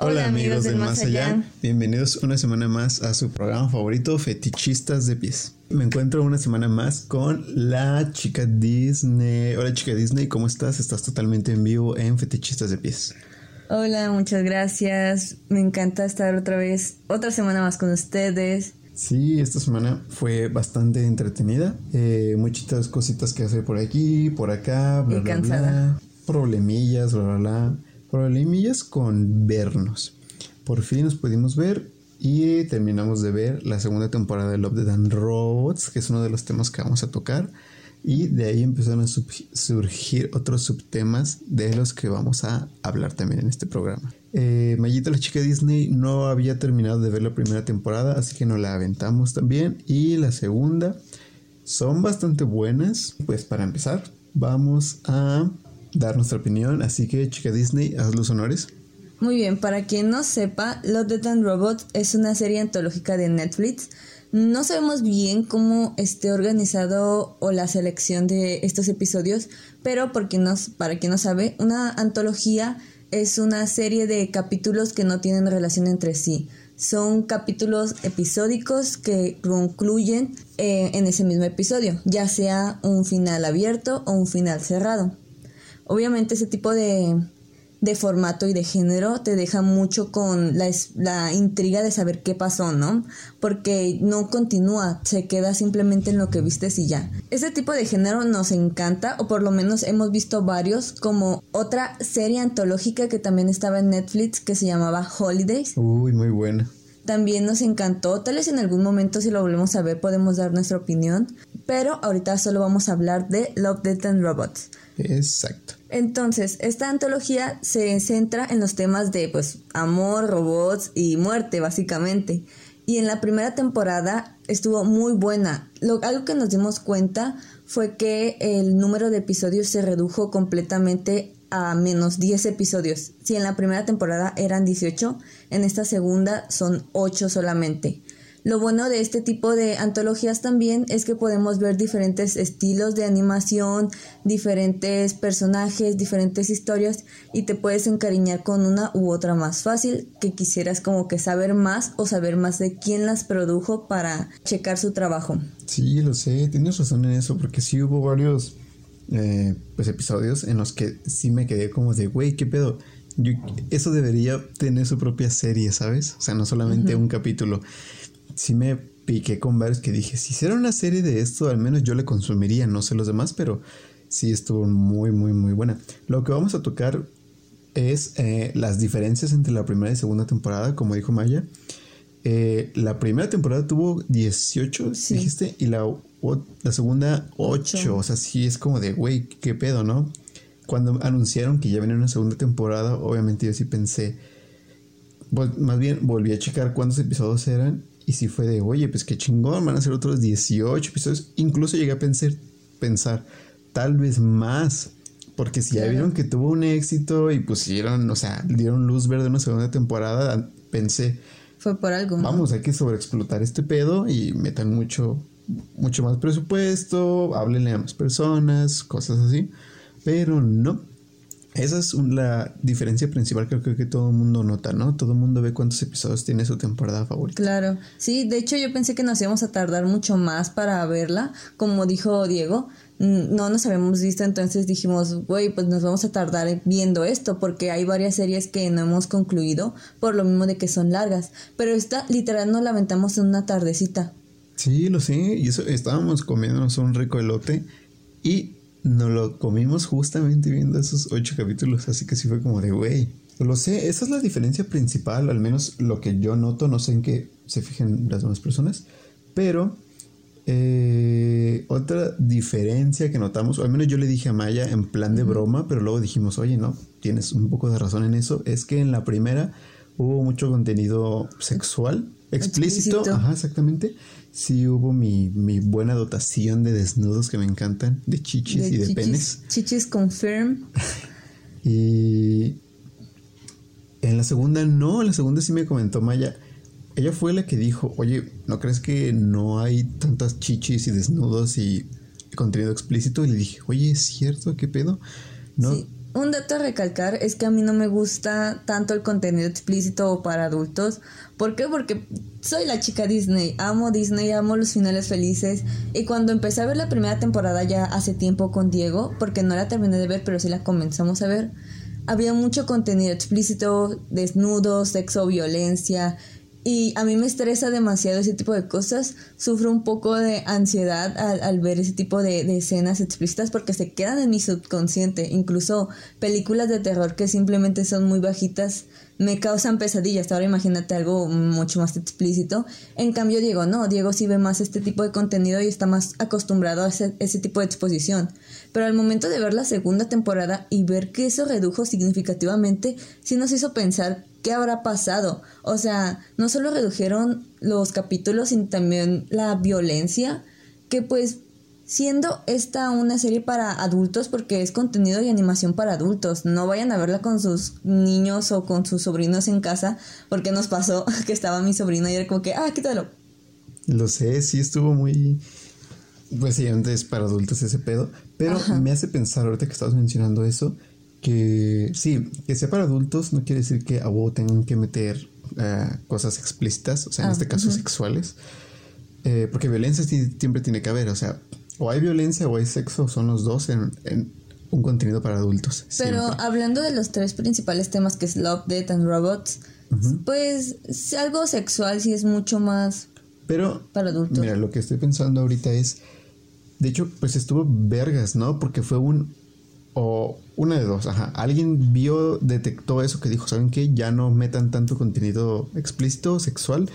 Hola, amigos del Más allá. bienvenidos una semana más a su programa favorito, Fetichistas de Pies. Me encuentro una semana más con la chica Disney. Hola chica Disney, ¿cómo estás? Estás totalmente en vivo en Fetichistas de Pies. Hola, muchas gracias. Me encanta estar otra vez, otra semana más con ustedes. Sí, esta semana fue bastante entretenida. Eh, muchitas cositas que hacer por aquí, por acá, bla, bla, bla. Problemillas, bla, bla, bla problemillas con vernos. Por fin nos pudimos ver y terminamos de ver la segunda temporada de Love, the and Robots, que es uno de los temas que vamos a tocar. Y de ahí empezaron a surgir otros subtemas de los que vamos a hablar también en este programa. Eh, Mayita, la chica Disney, no había terminado de ver la primera temporada, así que nos la aventamos también. Y la segunda son bastante buenas. Pues para empezar, vamos a dar nuestra opinión, así que chica Disney, haz los honores. Muy bien, para quien no sepa, Love, Death and Robots es una serie antológica de Netflix. No sabemos bien cómo esté organizado o la selección de estos episodios, pero por quien para quien no sabe, una antología es una serie de capítulos que no tienen relación entre sí. Son capítulos episódicos que concluyen eh, en ese mismo episodio, ya sea un final abierto o un final cerrado. Obviamente ese tipo de, formato y de género te deja mucho con la, la, intriga de saber qué pasó, ¿no? Porque no continúa, se queda simplemente en lo que viste y ya. Ese tipo de género nos encanta, o por lo menos hemos visto varios, como otra serie antológica que también estaba en Netflix que se llamaba Holidays. Uy, muy buena. También nos encantó, tal vez en algún momento si lo volvemos a ver podemos dar nuestra opinión, pero ahorita solo vamos a hablar de Love, Death and Robots. Exacto. Entonces, esta antología se centra en los temas de pues amor, robots y muerte, básicamente. Y en la primera temporada estuvo muy buena. Lo, algo que nos dimos cuenta fue que el número de episodios se redujo completamente a menos 10 episodios. Si en la primera temporada eran 18, en esta segunda son 8 solamente. Lo bueno de este tipo de antologías también es que podemos ver diferentes estilos de animación, diferentes personajes, diferentes historias y te puedes encariñar con una u otra más fácil que quisieras como que saber más o saber más de quién las produjo para checar su trabajo. Sí, lo sé, tienes razón en eso porque sí hubo varios eh, pues episodios en los que sí me quedé como de, güey, ¿qué pedo? eso debería tener su propia serie, ¿sabes? O sea, no solamente un capítulo sí me piqué con varios que dije, si hiciera una serie de esto, al menos yo le consumiría, no sé los demás, pero sí estuvo muy, muy, muy buena. Lo que vamos a tocar es eh, las diferencias entre la primera y segunda temporada, como dijo Maya. Eh, la primera temporada tuvo 18, dijiste, y la, la segunda 8. O sea, sí es como de, güey, qué pedo, ¿no? Cuando anunciaron que ya venía una segunda temporada, obviamente yo sí pensé, más bien volví a checar cuántos episodios eran y si fue de, oye, pues qué chingón, van a ser otros 18 episodios. Incluso llegué a pensar, pensar tal vez más. Porque si ya vieron que tuvo un éxito y pusieron, o sea, dieron luz verde una segunda temporada, pensé. Fue por algo. Vamos, hay que sobreexplotar este pedo y metan mucho, mucho más presupuesto, háblenle a más personas, cosas así. Pero no, esa es la diferencia principal que creo que todo el mundo nota, ¿no? Todo el mundo ve cuántos episodios tiene su temporada favorita. Claro, sí, de hecho yo pensé que nos íbamos a tardar mucho más para verla, como dijo Diego, no nos habíamos visto, entonces dijimos, güey, pues nos vamos a tardar viendo esto, porque hay varias series que no hemos concluido, por lo mismo de que son largas, pero esta literal nos la aventamos en una tardecita. Sí, lo sé, y eso estábamos comiéndonos un rico elote y nos lo comimos justamente viendo esos ocho capítulos, así que sí fue como de, güey, lo sé, esa es la diferencia principal, al menos lo que yo noto, no sé en qué se fijen las demás personas, pero eh, otra diferencia que notamos, o al menos yo le dije a Maya en plan de broma, pero luego dijimos, oye, no, tienes un poco de razón en eso, es que en la primera hubo mucho contenido sexual, explícito, explícito. ajá, exactamente, sí hubo mi, buena dotación de desnudos que me encantan, de chichis y de penes. Chichis confirm. y en la segunda no, en la segunda sí me comentó Maya. Ella fue la que dijo, oye, ¿no crees que no hay tantas chichis y desnudos y contenido explícito? Y le dije, oye, ¿es cierto? ¿Qué pedo? No. Un dato a recalcar es que a mí no me gusta tanto el contenido explícito para adultos. ¿Por qué? Porque soy la chica Disney, amo Disney, amo los finales felices. Y cuando empecé a ver la primera temporada ya hace tiempo con Diego, porque no la terminé de ver, pero sí la comenzamos a ver, había mucho contenido explícito, desnudos, sexo, violencia. Y a mí me estresa demasiado ese tipo de cosas. Sufro un poco de ansiedad al, ver ese tipo de, de, escenas explícitas porque se quedan en mi subconsciente. Incluso películas de terror que simplemente son muy bajitas me causan pesadillas. Ahora imagínate algo mucho más explícito. En cambio, Diego no. Diego sí ve más este tipo de contenido y está más acostumbrado a ese, ese tipo de exposición. Pero al momento de ver la segunda temporada y ver que eso redujo significativamente, sí nos hizo pensar ¿qué habrá pasado? O sea, no solo redujeron los capítulos, sino también la violencia, que pues siendo esta una serie para adultos porque es contenido y animación para adultos, no vayan a verla con sus niños o con sus sobrinos en casa, porque nos pasó que estaba mi sobrino y era como que, ah, quítalo. Lo sé, sí estuvo muy... Pues sí, antes para adultos ese pedo, pero me hace pensar ahorita que estabas mencionando eso, que sí, que sea para adultos no quiere decir que a vos tengan que meter uh, cosas explícitas, o sea, en ah, este caso sexuales, eh, porque violencia siempre tiene que haber, o sea, o hay violencia o hay sexo, son los dos en, en un contenido para adultos. Pero hablando de los tres principales temas que es Love, Death and Robots, pues algo sexual sí es mucho más Pero, para adultos. Mira, lo que estoy pensando ahorita es, de hecho, pues estuvo vergas, ¿no? Porque fue un o una de dos, ajá. Alguien vio, detectó eso que dijo, ¿saben qué? Ya no metan tanto contenido explícito, sexual,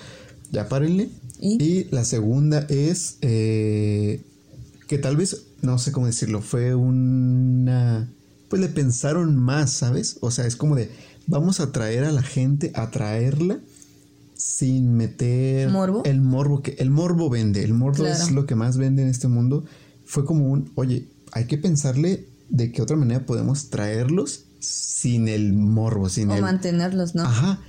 ya párenle. Y, la segunda es eh, que tal vez, no sé cómo decirlo, fue una... Pues le pensaron más, ¿sabes? O sea, es como de, vamos a traer a la gente, a traerla sin meter ¿Morbo? el morbo que el morbo vende, el morbo es lo que más vende en este mundo. Fue como un, oye, hay que pensarle de qué otra manera podemos traerlos sin el morbo, sin o mantenerlos, ¿no? Ajá.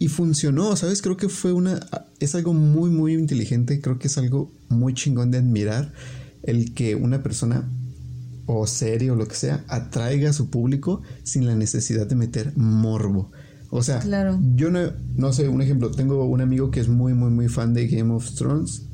Y funcionó, ¿sabes? Creo que fue una... Es algo muy, muy inteligente. Creo que es algo muy chingón de admirar. El que una persona o serie o lo que sea atraiga a su público sin la necesidad de meter morbo. O sea, claro. yo no, no sé, un ejemplo, tengo un amigo que es muy, muy, muy fan de Game of Thrones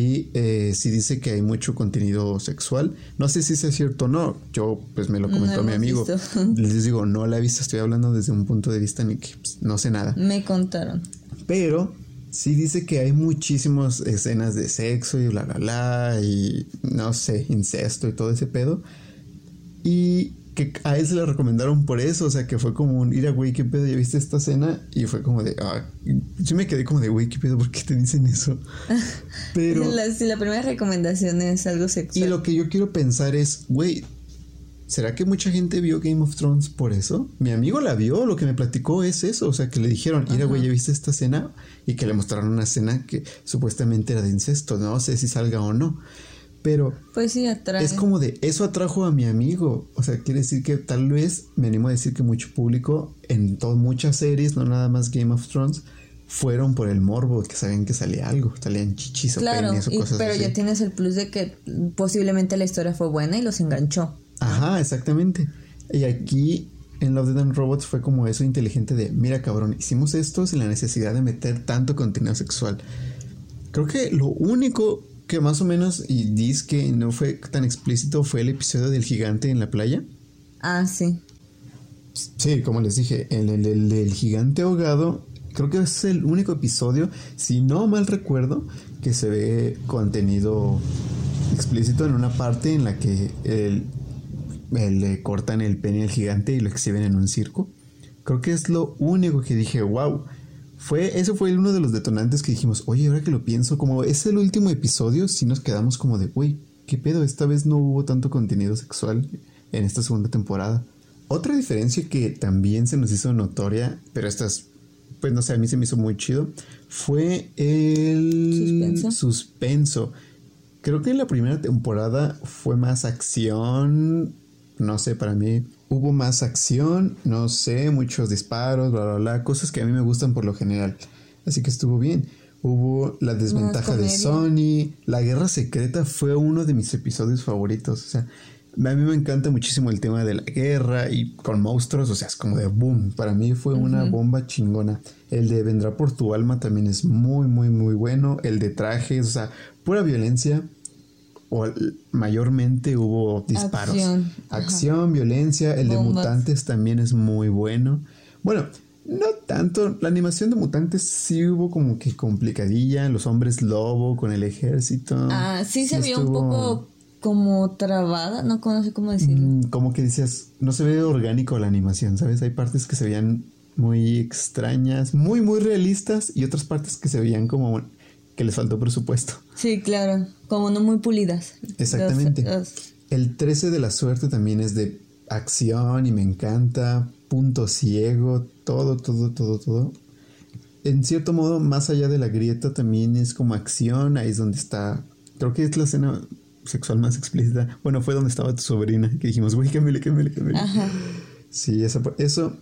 y eh, si dice que hay mucho contenido sexual, no sé si es cierto o no. Yo, pues me lo comentó mi amigo. Les digo, no la he visto, estoy hablando desde un punto de vista ni que pues, no sé nada. Me contaron. Pero sí dice que hay muchísimas escenas de sexo y bla, bla, bla, y no sé, incesto y todo ese pedo. Y que a él se le recomendaron por eso, o sea, que fue como un, ir a güey, ¿qué pedo? ¿Ya viste esta escena? Y fue como de, ah, yo me quedé como de, güey, ¿qué pedo? ¿Por qué te dicen eso? Pero... La, si la primera recomendación es algo sexual. Y lo que yo quiero pensar es, güey, ¿será que mucha gente vio Game of Thrones por eso? Mi amigo la vio, lo que me platicó es eso, o sea, que le dijeron, mira, güey, ¿ya viste esta escena? Y que le mostraron una escena que supuestamente era de incesto, no sé si salga o no. Pero pues sí, atrae. es como de eso atrajo a mi amigo. O sea, quiere decir que tal vez me animo a decir que mucho público en todas muchas series, no nada más Game of Thrones, fueron por el morbo, que sabían que salía algo, salían chichis o claro, o cosas pero ya tienes el plus de que posiblemente la historia fue buena y los enganchó. Ajá, exactamente. Y aquí en Love, Dead and Robots fue como eso inteligente de, mira cabrón, hicimos esto sin la necesidad de meter tanto contenido sexual. Creo que lo único que más o menos, y dice que no fue tan explícito, fue el episodio del gigante en la playa. Ah, sí. Sí, como les dije, el, el, del gigante ahogado, creo que es el único episodio, si no mal recuerdo, que se ve contenido explícito en una parte en la que el, le cortan el pene al gigante y lo exhiben en un circo. Creo que es lo único que dije, wow, fue, ese fue uno de los detonantes que dijimos, oye, ahora que lo pienso, como es el último episodio, si nos quedamos como de, güey, ¿qué pedo? Esta vez no hubo tanto contenido sexual en esta segunda temporada. Otra diferencia que también se nos hizo notoria, pero esta es, pues no sé, a mí se me hizo muy chido, fue el suspenso. suspenso. Creo que en la primera temporada fue más acción, no sé, para mí hubo más acción, no sé, muchos disparos, bla, bla, bla, cosas que a mí me gustan por lo general. Así que estuvo bien. Hubo la desventaja de Sony. La guerra secreta fue uno de mis episodios favoritos. O sea, A mí me encanta muchísimo el tema de la guerra y con monstruos, o sea, es como de boom. Para mí fue una bomba chingona. El de Vendrá por tu alma también es muy, muy, muy bueno. El de trajes, o sea, pura violencia. O mayormente hubo disparos. Acción, Acción violencia. El de mutantes también es muy bueno. Bueno, no tanto. La animación de mutantes sí hubo como que complicadilla. Los hombres lobo con el ejército. Ah, sí, se vio un poco como trabada, no sé cómo decirlo. Mm, como que decías, no se ve orgánico la animación, ¿sabes? Hay partes que se veían muy extrañas, muy, muy realistas y otras partes que se veían como que les faltó presupuesto. Sí, claro, como no muy pulidas. Exactamente. El 13 de la suerte también es de acción y me encanta, punto ciego, todo, todo, todo, todo. En cierto modo, más allá de la grieta también es como acción, ahí es donde está, creo que es la escena sexual más explícita. Bueno, fue donde estaba tu sobrina, que dijimos, güey, cámbiale, cámbiale, cámbiale. Ajá. Sí, eso, eso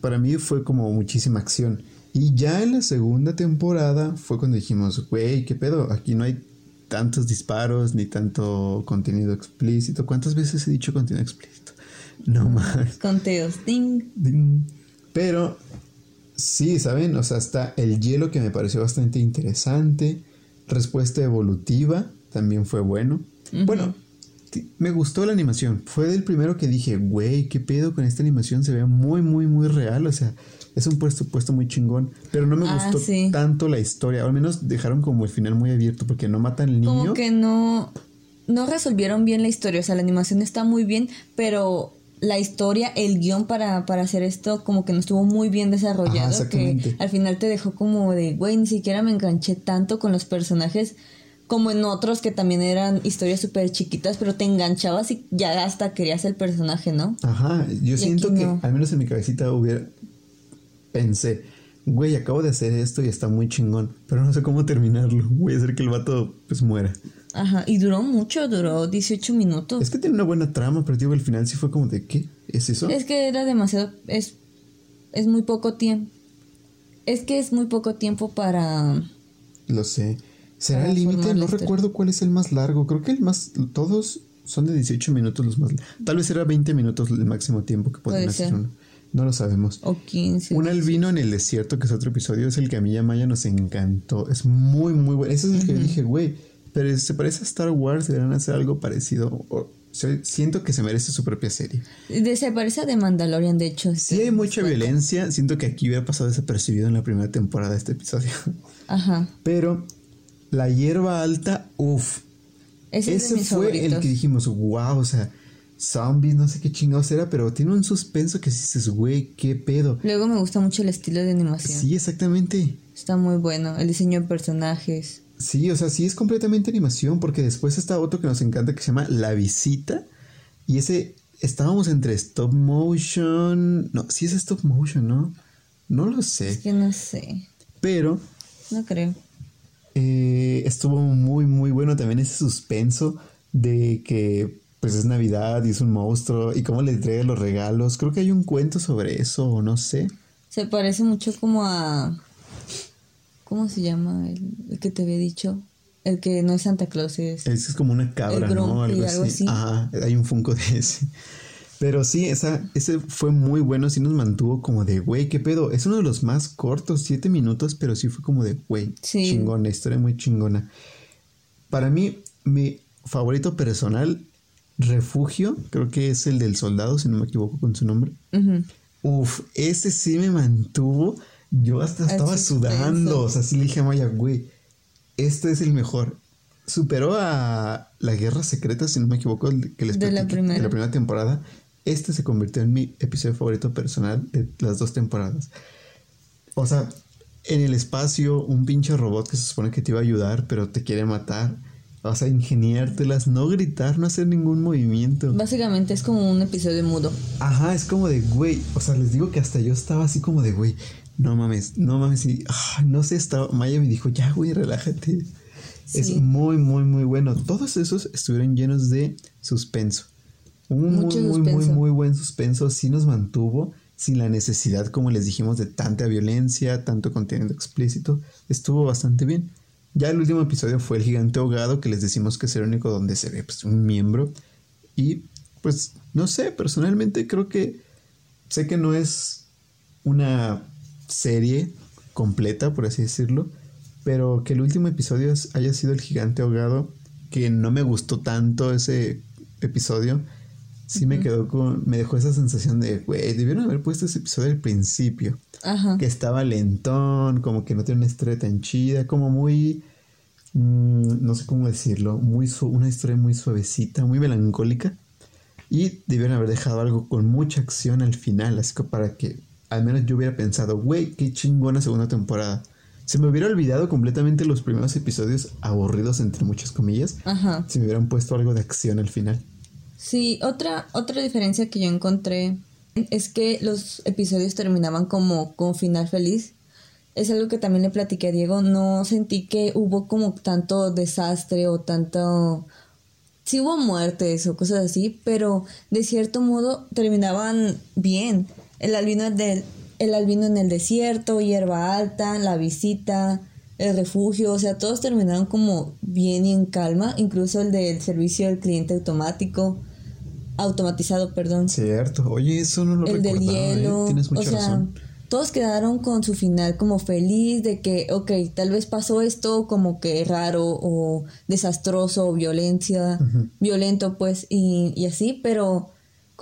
para mí fue como muchísima acción. Y ya en la segunda temporada fue cuando dijimos, güey, ¿qué pedo? Aquí no hay tantos disparos ni tanto contenido explícito. ¿Cuántas veces he dicho contenido explícito? No más. Conteos, ding. Ding. Pero sí, ¿saben? O sea, está el hielo que me pareció bastante interesante. Respuesta evolutiva también fue bueno. Bueno, me gustó la animación. Fue del primero que dije, güey, ¿qué pedo con esta animación? Se ve muy, muy, muy real. O sea, es un puesto, puesto muy chingón. Pero no me ah, gustó tanto la historia. al menos dejaron como el final muy abierto porque no matan al niño. Como que no, no resolvieron bien la historia. O sea, la animación está muy bien, pero la historia, el guion para, para hacer esto, como que no estuvo muy bien desarrollado. que al final te dejó como de, güey, ni siquiera me enganché tanto con los personajes como en otros que también eran historias súper chiquitas, pero te enganchabas y ya hasta querías el personaje, ¿no? Ajá, yo siento que al menos en mi cabecita hubiera pensé, güey, acabo de hacer esto y está muy chingón, pero no sé cómo terminarlo. Voy a hacer que el vato pues muera. Ajá, y duró mucho, duró 18 minutos. Es que tiene una buena trama, pero digo, al final sí fue como de, ¿qué? ¿Es eso? Es que era demasiado, es, es muy poco tiempo. Es que es muy poco tiempo para... Lo sé. ¿Será el límite? No recuerdo cuál es el más largo. Creo que el más. Todos son de 18 minutos los más. Tal vez era 20 minutos el máximo tiempo que pueden hacer uno. No lo sabemos. O 15. Un albino en el desierto, que es otro episodio, es el que a mí y a Maya nos encantó. Es muy, muy bueno. Ese es el que dije, güey, pero se parece a Star Wars, deberían hacer algo parecido. siento que se merece su propia serie. se parece a The Mandalorian, de hecho. Sí, hay mucha violencia. Siento que aquí hubiera pasado desapercibido en la primera temporada de este episodio. Ajá. Pero la hierba alta, uff. Ese, fue el que dijimos, wow, o sea, zombies, no sé qué chingados era, pero tiene un suspenso que dices, güey, qué pedo. Luego me gusta mucho el estilo de animación. Sí, exactamente. Está muy bueno, el diseño de personajes. Sí, o sea, sí es completamente animación, porque después está otro que nos encanta que se llama La Visita. Y ese, estábamos entre stop motion. No, sí es stop motion, ¿no? No lo sé. Es que no sé. Pero. No creo. Eh, estuvo muy, muy bueno también ese suspenso de que pues es Navidad y es un monstruo y cómo le entrega los regalos. Creo que hay un cuento sobre eso, o no sé. Se parece mucho como a... ¿Cómo se llama el, que te había dicho? El que no es Santa Claus, es... Es, como una cabra, ¿no? Algo, así. Ajá, hay un funko de ese. Pero sí, esa, ese fue muy bueno, sí nos mantuvo como de, güey, ¿qué pedo? Es uno de los más cortos, siete minutos, pero sí fue como de, güey, sí. chingón, la historia muy chingona. Para mí, mi favorito personal, refugio, creo que es el del soldado, si no me equivoco con su nombre. Uf, ese sí me mantuvo, yo hasta estaba sudando, o sea, sí le dije a Maya, güey, este es el mejor. Superó a la guerra secreta, si no me equivoco, que les de la primera. de la primera temporada. Este se convirtió en mi episodio favorito personal de las dos temporadas. O sea, en el espacio, un pinche robot que se supone que te iba a ayudar, pero te quiere matar. Vas a ingeniártelas, no gritar, no hacer ningún movimiento. Básicamente es como un episodio mudo. Ajá, es como de, güey. O sea, les digo que hasta yo estaba así como de, güey, no mames, no mames. Y, ah, no sé, estaba, Maya me dijo, ya, güey, relájate. Es muy, muy, muy bueno. Todos esos estuvieron llenos de suspenso. Un muy, muy, muy, muy buen suspenso. Sí nos mantuvo sin la necesidad, como les dijimos, de tanta violencia, tanto contenido explícito. Estuvo bastante bien. Ya el último episodio fue el gigante ahogado, que les decimos que es el único donde se ve pues, un miembro. Y pues no sé, personalmente creo que sé que no es una serie completa, por así decirlo, pero que el último episodio haya sido el gigante ahogado, que no me gustó tanto ese episodio, sí me quedó con, me dejó esa sensación de, güey, debieron haber puesto ese episodio al principio, Ajá. que estaba lentón, como que no tiene una historia tan chida, como muy, mm, no sé cómo decirlo, muy su- una historia muy suavecita, muy melancólica. Y debieron haber dejado algo con mucha acción al final, así que para que al menos yo hubiera pensado, güey, qué chingona segunda temporada. Se me hubiera olvidado completamente los primeros episodios aburridos, entre muchas comillas, Ajá. si me hubieran puesto algo de acción al final. Sí, otra, otra diferencia que yo encontré es que los episodios terminaban como con final feliz. Es algo que también le platiqué a Diego. No sentí que hubo como tanto desastre o tanto... Sí hubo muertes o cosas así, pero de cierto modo terminaban bien. El albino, del, el albino en el desierto, hierba alta, la visita, el refugio, o sea, todos terminaron como bien y en calma, incluso el del servicio del cliente automático, automatizado, perdón. Cierto, oye, eso no lo el del ¿eh? hielo, Tienes o mucha sea, razón. todos quedaron con su final como feliz de que, ok, tal vez pasó esto como que raro o desastroso o violencia, violento pues y, y así, pero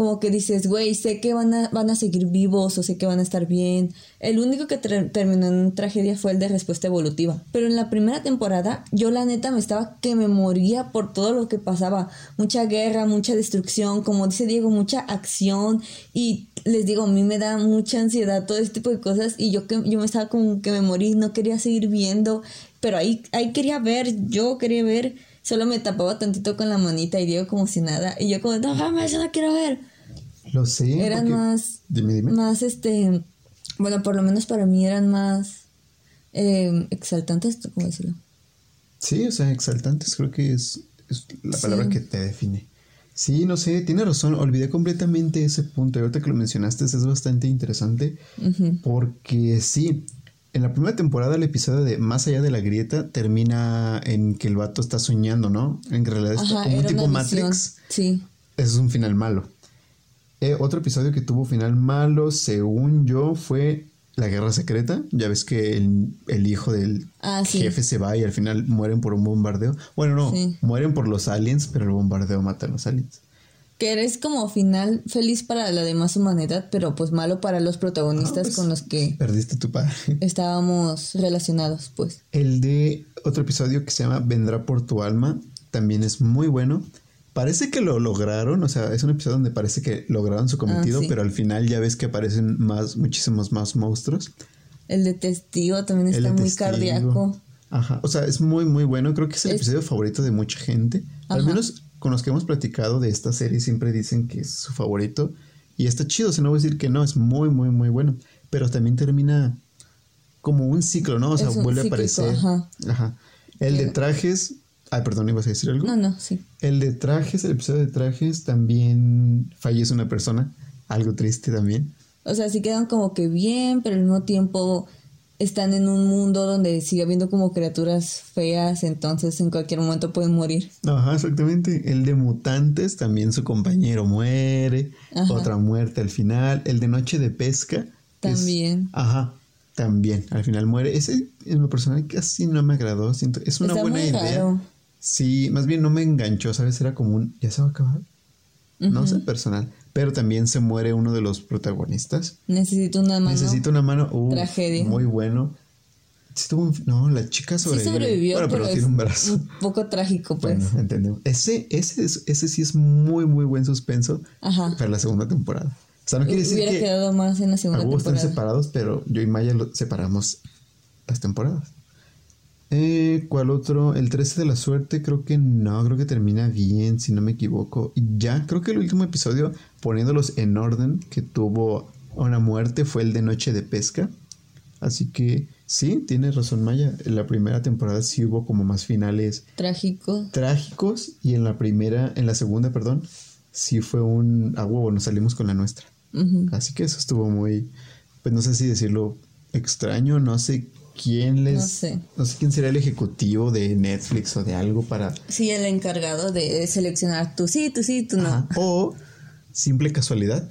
como que dices, güey, sé que van a, van a seguir vivos o sé que van a estar bien. El único que ter- terminó en tragedia fue el de respuesta evolutiva. Pero en la primera temporada, yo la neta me estaba que me moría por todo lo que pasaba. Mucha guerra, mucha destrucción, como dice Diego, mucha acción. Y les digo, a mí me da mucha ansiedad todo este tipo de cosas. Y yo, que, yo me estaba como que me morí, no quería seguir viendo. Pero ahí, ahí quería ver, yo quería ver. Solo me tapaba tantito con la manita y Diego como si nada. Y yo como, no mames, yo no quiero ver. Lo sé. Eran porque- más, Dime, dime. más este, bueno, por lo menos para mí eran más eh, exaltantes, ¿cómo decirlo? Sí, o sea, exaltantes creo que es, es la palabra Sí. que te define. Sí, no sé, tiene razón, olvidé completamente ese punto. Y ahorita que lo mencionaste es bastante interesante porque sí, en la primera temporada el episodio de Más allá de la grieta termina en que el vato está soñando, ¿no? En realidad está Ajá, como un tipo. Matrix. Sí, es un final malo. Eh, otro episodio que tuvo final malo, según yo, fue La Guerra Secreta. Ya ves que el, el hijo del Ah, sí. jefe se va y al final mueren por un bombardeo. Bueno, no, Sí. mueren por los aliens, pero el bombardeo mata a los aliens. que eres como final feliz para la demás humanidad, pero pues malo para los protagonistas Ah, pues, con los que Perdiste tu padre. estábamos relacionados, pues. El de otro episodio que se llama Vendrá por tu alma también es muy bueno. Parece que lo lograron, o sea, es un episodio donde parece que lograron su cometido, Ah, sí. pero al final ya ves que aparecen más, muchísimos más monstruos. El de testigo también está muy testigo. cardíaco. Ajá, o sea, es muy, muy bueno. Creo que es el Es- episodio favorito de mucha gente. Al menos con los que hemos platicado de esta serie siempre dicen que es su favorito. Y está chido, o sea, no voy a decir que no, es muy, muy, muy bueno. Pero también termina como un ciclo, ¿no? O sea, vuelve a aparecer. ajá. Ajá. El de trajes. Ay, perdón, ibas a decir algo. No, no, sí. El de trajes, el episodio de trajes, también fallece una persona. Algo triste también. O sea, sí quedan como que bien, pero al mismo tiempo están en un mundo donde sigue habiendo como criaturas feas, entonces en cualquier momento pueden morir. Ajá, exactamente. El de mutantes, también su compañero muere. Ajá. Otra muerte al final. El de noche de pesca. es- También. ajá, también. Al final muere. Ese en lo personal casi no me agradó. Siento, es una Está buena idea. raro. Sí, más bien no me enganchó, ¿sabes? Era como un... ¿Ya se va a acabar? No sé, personal. Pero también se muere uno de los protagonistas. Necesito una mano. Necesito una mano. Uf, Tragedia. Muy bueno. Sí tuvo un- No, la chica Sí sobrevive. sobrevivió, Bueno, pero, pero, tiene un brazo. un poco trágico, pues. Bueno, entendemos. Ese, ese, es- ese sí es muy, muy buen suspenso Ajá. para la segunda temporada. O sea, no quiere decir Hubiera que quedado más en la segunda algunos están temporada. separados, pero yo y Maya lo separamos las temporadas. Eh, ¿Cuál otro? El 13 de la suerte, creo que no, creo que termina bien, si no me equivoco. Y ya, creo que el último episodio, poniéndolos en orden, que tuvo una muerte, fue el de Noche de Pesca. Así que sí, tienes razón, Maya. En la primera temporada sí hubo como más finales Trágico. trágicos y en la primera, en la segunda, perdón, sí fue un a huevo, nos salimos con la nuestra. Así que eso estuvo muy, pues no sé si decirlo extraño, no sé quién les, No sé. no sé quién sería el ejecutivo de Netflix o de algo para, Sí, el encargado de seleccionar tú sí, tú sí, tú no. Ajá. o simple casualidad.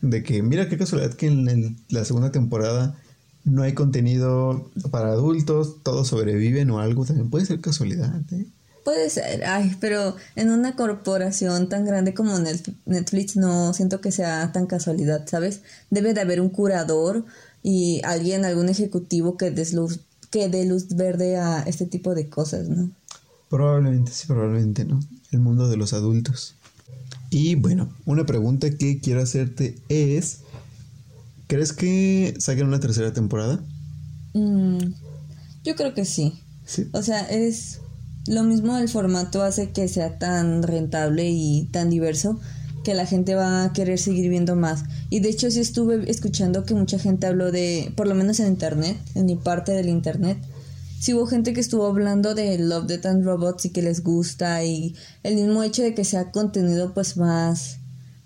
De que, mira qué casualidad que en la segunda temporada no hay contenido para adultos, todos sobreviven o algo, también puede ser casualidad, ¿eh? Puede ser, ay, pero en una corporación tan grande como Netflix no siento que sea tan casualidad, ¿sabes? Debe de haber un curador y alguien, algún ejecutivo que, luz, que dé luz verde a este tipo de cosas, ¿no? Probablemente, sí, probablemente, ¿no? El mundo de los adultos. Y bueno, una pregunta que quiero hacerte es, ¿crees que saquen una tercera temporada? Mm, yo creo que sí. sí. O sea, es lo mismo el formato hace que sea tan rentable y tan diverso que la gente va a querer seguir viendo más. Y de hecho sí estuve escuchando que mucha gente habló de, por lo menos en internet, en mi parte del internet, sí hubo gente que estuvo hablando de Love, Death and Robots y que les gusta y el mismo hecho de que sea contenido pues más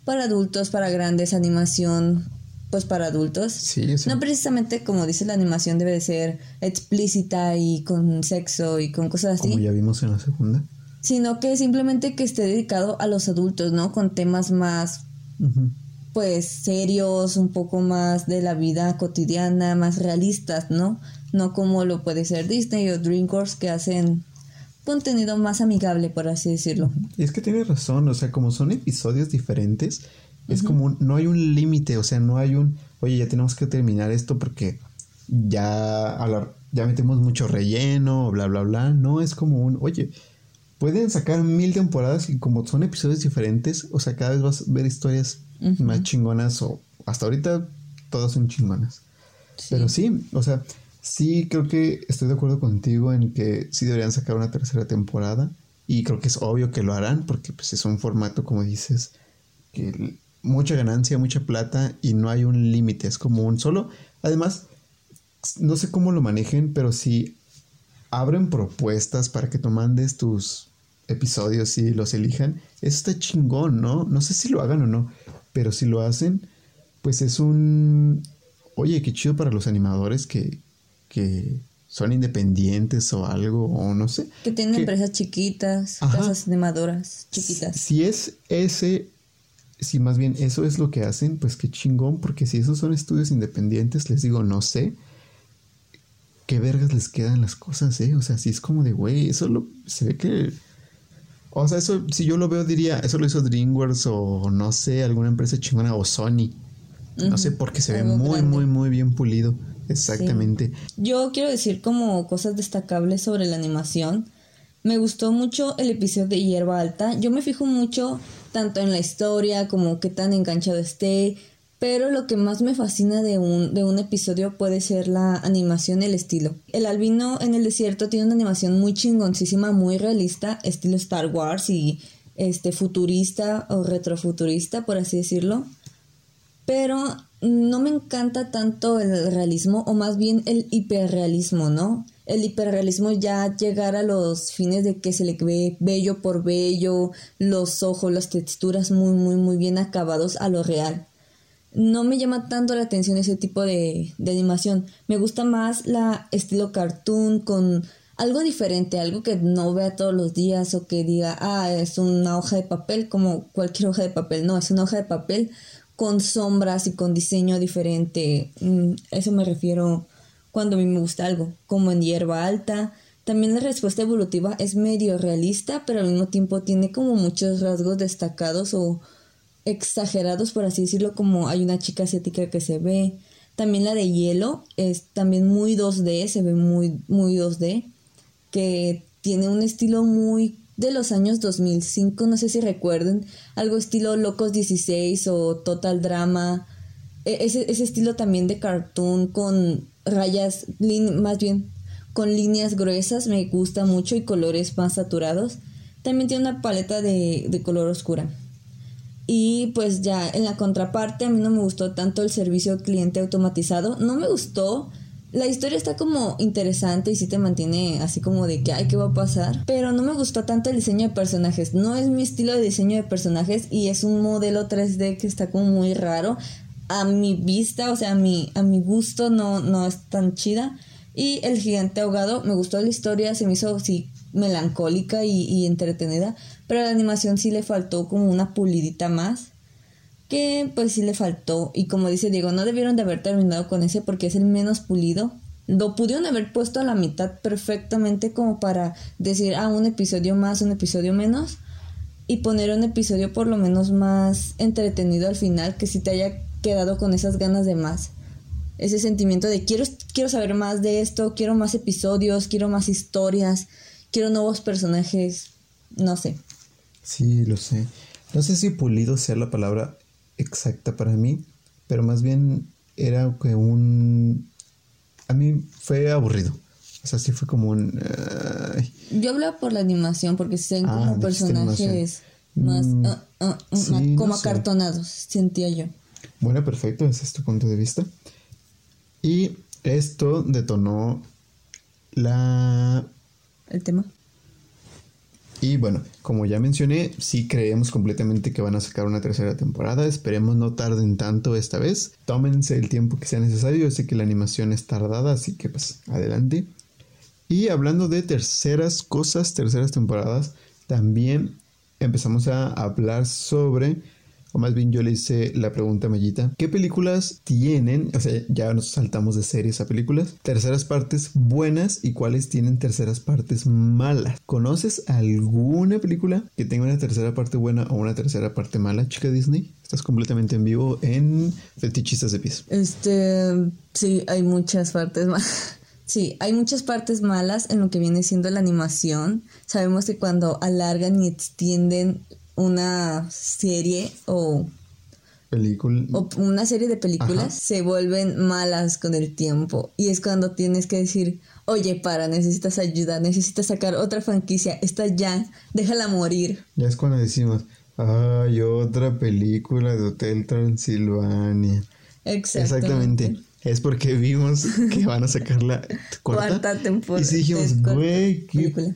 para adultos, para grandes, animación pues para adultos. Sí, No precisamente como dice la animación debe de ser explícita y con sexo y con cosas así. Como ya vimos en la segunda. Sino que simplemente que esté dedicado a los adultos, ¿no? Con temas más pues serios, un poco más de la vida cotidiana, más realistas, ¿no? No como lo puede ser Disney o DreamWorks que hacen contenido más amigable, por así decirlo. Y es que tiene razón, o sea, como son episodios diferentes, es como, no hay un límite, o sea, no hay un, oye, ya tenemos que terminar esto porque ya, ya metemos mucho relleno, bla, bla, bla. No, es como un, oye, pueden sacar mil temporadas y como son episodios diferentes, o sea, cada vez vas a ver historias más chingonas o hasta ahorita todas son chingonas. Pero sí, o sea, sí creo que estoy de acuerdo contigo en que sí deberían sacar una tercera temporada y creo que es obvio que lo harán porque pues es un formato como dices que mucha ganancia, mucha plata y no hay un límite, es como un solo. Además, no sé cómo lo manejen, pero si abren propuestas para que tú mandes tus episodios y los elijan, eso está chingón, ¿no? No sé si lo hagan o no, pero si lo hacen, pues es un... Oye, qué chido para los animadores que, que son independientes o algo, o no sé. Que tienen empresas chiquitas, casas animadoras chiquitas. Si es ese si más bien eso es lo que hacen, pues qué chingón, porque si esos son estudios independientes, les digo, no sé qué vergas les quedan las cosas, ¿eh? O sea, si es como de, güey, eso lo, se ve que... O sea, eso, si yo lo veo, diría, eso lo hizo DreamWorks o no sé, alguna empresa chingona o Sony. No sé, porque se ve muy, muy, muy bien pulido. Exactamente. Yo quiero decir como cosas destacables sobre la animación. Me gustó mucho el episodio de Hierba Alta. Yo me fijo mucho tanto en la historia como qué tan enganchado esté, pero lo que más me fascina de un, de un episodio puede ser la animación y el estilo. El albino en el desierto tiene una animación muy chingoncísima, muy realista, estilo Star Wars y este futurista o retrofuturista, por así decirlo. Pero no me encanta tanto el realismo, o más bien el hiperrealismo, ¿no? el hiperrealismo ya llegar a los fines de que se le ve bello por bello, los ojos, las texturas muy, muy, muy bien acabados a lo real. No me llama tanto la atención ese tipo de, animación. Me gusta más la estilo cartoon con algo diferente, algo que no vea todos los días o que diga, ah, es una hoja de papel como cualquier hoja de papel. No, es una hoja de papel con sombras y con diseño diferente. Mm, eso me refiero cuando a mí me gusta algo, como en hierba alta. También la respuesta evolutiva es medio realista, pero al mismo tiempo tiene como muchos rasgos destacados o exagerados, por así decirlo, como hay una chica asiática que se ve. También la de hielo es también muy 2D, se ve muy, muy 2D, que tiene un estilo muy de los años 2005, no sé si recuerden, algo estilo Locos 16 o Total Drama, e, ese, ese estilo también de cartoon con rayas, más bien con líneas gruesas, me gusta mucho y colores más saturados. También tiene una paleta de, de color oscura. Y pues ya en la contraparte a mí no me gustó tanto el servicio cliente automatizado. No me gustó. La historia está como interesante y sí te mantiene así como de que, ay, ¿qué va a pasar? Pero no me gustó tanto el diseño de personajes. No es mi estilo de diseño de personajes y es un modelo 3D que está como muy raro a mi vista, o sea, a mi, a mi gusto no, no es tan chida. Y El Gigante Ahogado, me gustó la historia, se me hizo así melancólica y, entretenida, pero a la animación sí le faltó como una pulidita más. que pues sí le faltó y como dice Diego, no debieron de haber terminado con ese porque es el menos pulido. Lo pudieron haber puesto a la mitad perfectamente como para decir, ah, un episodio más, un episodio menos y poner un episodio por lo menos más entretenido al final que si te haya quedado con esas ganas de más. Ese sentimiento de quiero, quiero saber más de esto, quiero más episodios, quiero más historias, quiero nuevos personajes, no sé. Sí, lo sé. No sé si pulido sea la palabra exacta para mí, pero más bien era que un... A mí fue aburrido. O sea, sí fue como un... Yo hablaba por la animación, porque se ven ah, como personajes más... Mm, ah, ah, como acartonados, sentía yo. Bueno, perfecto, ese es tu punto de vista. Y esto detonó la... El tema. Y bueno, como ya mencioné, sí creemos completamente que van a sacar una tercera temporada. Esperemos no tarden tanto esta vez. Tómense el tiempo que sea necesario. Yo sé que la animación es tardada, así que pues adelante. Y hablando de terceras cosas, terceras temporadas, también empezamos a hablar sobre o más bien yo le hice la pregunta a Mellita, ¿qué películas tienen, o sea, ya nos saltamos de series a películas, terceras partes buenas y cuáles tienen terceras partes malas? ¿Conoces alguna película que tenga una tercera parte buena o una tercera parte mala, chica Disney? Estás completamente en vivo en Fetichistas de Pies. Este, sí, hay muchas partes malas. Sí, hay muchas partes malas en lo que viene siendo la animación. Sabemos que cuando alargan y extienden una serie o película o una serie de películas se vuelven malas con el tiempo y es cuando tienes que decir oye para necesitas ayuda necesitas sacar otra franquicia esta ya déjala morir ya es cuando decimos ay otra película de Hotel Transilvania exactamente. Es porque vimos que van a sacar la cuarta, temporada. Y dijimos güey qué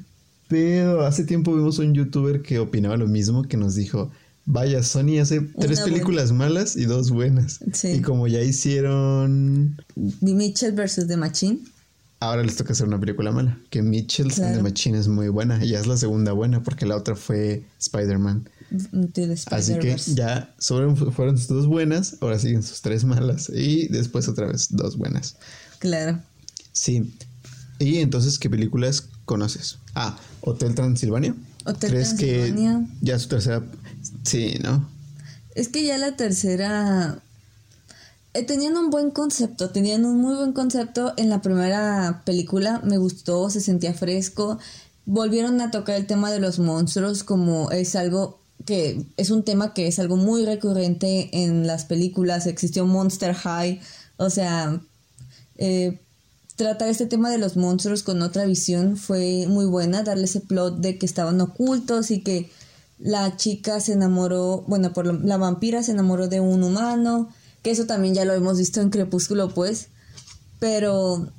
pero hace tiempo vimos un youtuber que opinaba lo mismo, que nos dijo, vaya, Sony hace tres películas malas y dos buenas. Y como ya hicieron... Mitchell vs. The Machine. Ahora les toca hacer una película mala. Que Mitchell and The Machine es muy buena. Y ya es la segunda buena porque la otra fue Spider-Man. Así que ya fueron sus dos buenas, ahora siguen sus tres malas. Y después otra vez dos buenas. Claro. Sí. Y entonces, ¿qué películas conoces? Ah, Hotel Transilvania. Hotel ¿Crees que ya su tercera... Sí, ¿no? Es que ya la tercera... Eh, tenían un buen concepto, tenían un muy buen concepto en la primera película, me gustó, se sentía fresco. Volvieron a tocar el tema de los monstruos como es algo que es un tema que es algo muy recurrente en las películas, existió Monster High, o sea, eh, tratar este tema de los monstruos con otra visión fue muy buena, darle ese plot de que estaban ocultos y que la chica se enamoró, bueno, por la vampira se enamoró de un humano, que eso también ya lo hemos visto en Crepúsculo, pues, pero